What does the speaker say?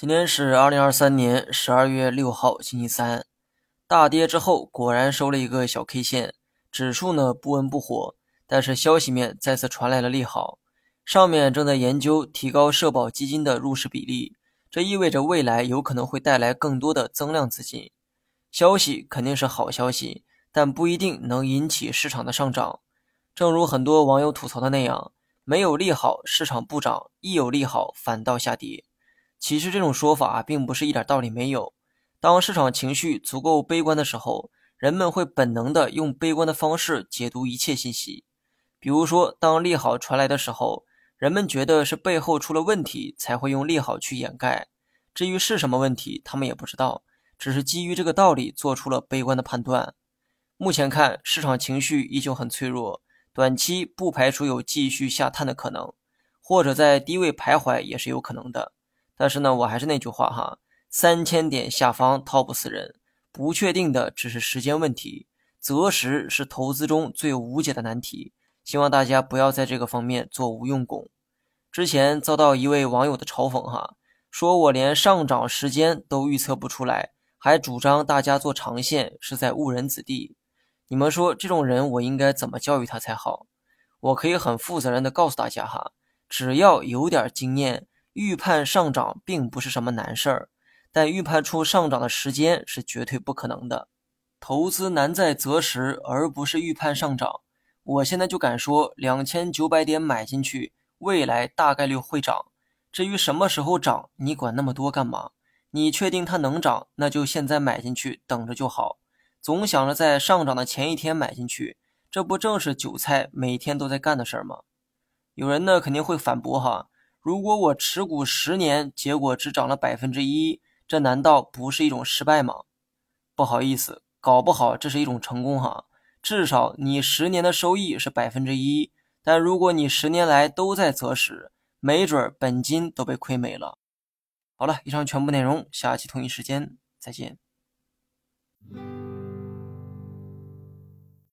今天是二零二三年十二月六号，星期三。大跌之后，果然收了一个小 K 线，指数呢不温不火。但是消息面再次传来了利好，上面正在研究提高社保基金的入市比例，这意味着未来有可能会带来更多的增量资金。消息肯定是好消息，但不一定能引起市场的上涨。正如很多网友吐槽的那样，没有利好市场不涨，一有利好反倒下跌。其实这种说法并不是一点道理没有。当市场情绪足够悲观的时候，人们会本能的用悲观的方式解读一切信息。比如说，当利好传来的时候，人们觉得是背后出了问题，才会用利好去掩盖。至于是什么问题，他们也不知道，只是基于这个道理做出了悲观的判断。目前看，市场情绪依旧很脆弱，短期不排除有继续下探的可能，或者在低位徘徊也是有可能的。但是呢，我还是那句话哈，三千点下方套不死人，不确定的只是时间问题。择时是投资中最无解的难题，希望大家不要在这个方面做无用功。之前遭到一位网友的嘲讽哈，说我连上涨时间都预测不出来，还主张大家做长线是在误人子弟。你们说这种人我应该怎么教育他才好？我可以很负责任的告诉大家哈，只要有点经验。预判上涨并不是什么难事儿，但预判出上涨的时间是绝对不可能的。投资难在择时，而不是预判上涨。我现在就敢说，两千九百点买进去，未来大概率会涨。至于什么时候涨，你管那么多干嘛？你确定它能涨，那就现在买进去，等着就好。总想着在上涨的前一天买进去，这不正是韭菜每天都在干的事儿吗？有人呢肯定会反驳哈。如果我持股十年，结果只涨了百分之一，这难道不是一种失败吗？不好意思，搞不好这是一种成功哈。至少你十年的收益是百分之一，但如果你十年来都在择时，没准本金都被亏没了。好了，以上全部内容，下期同一时间再见。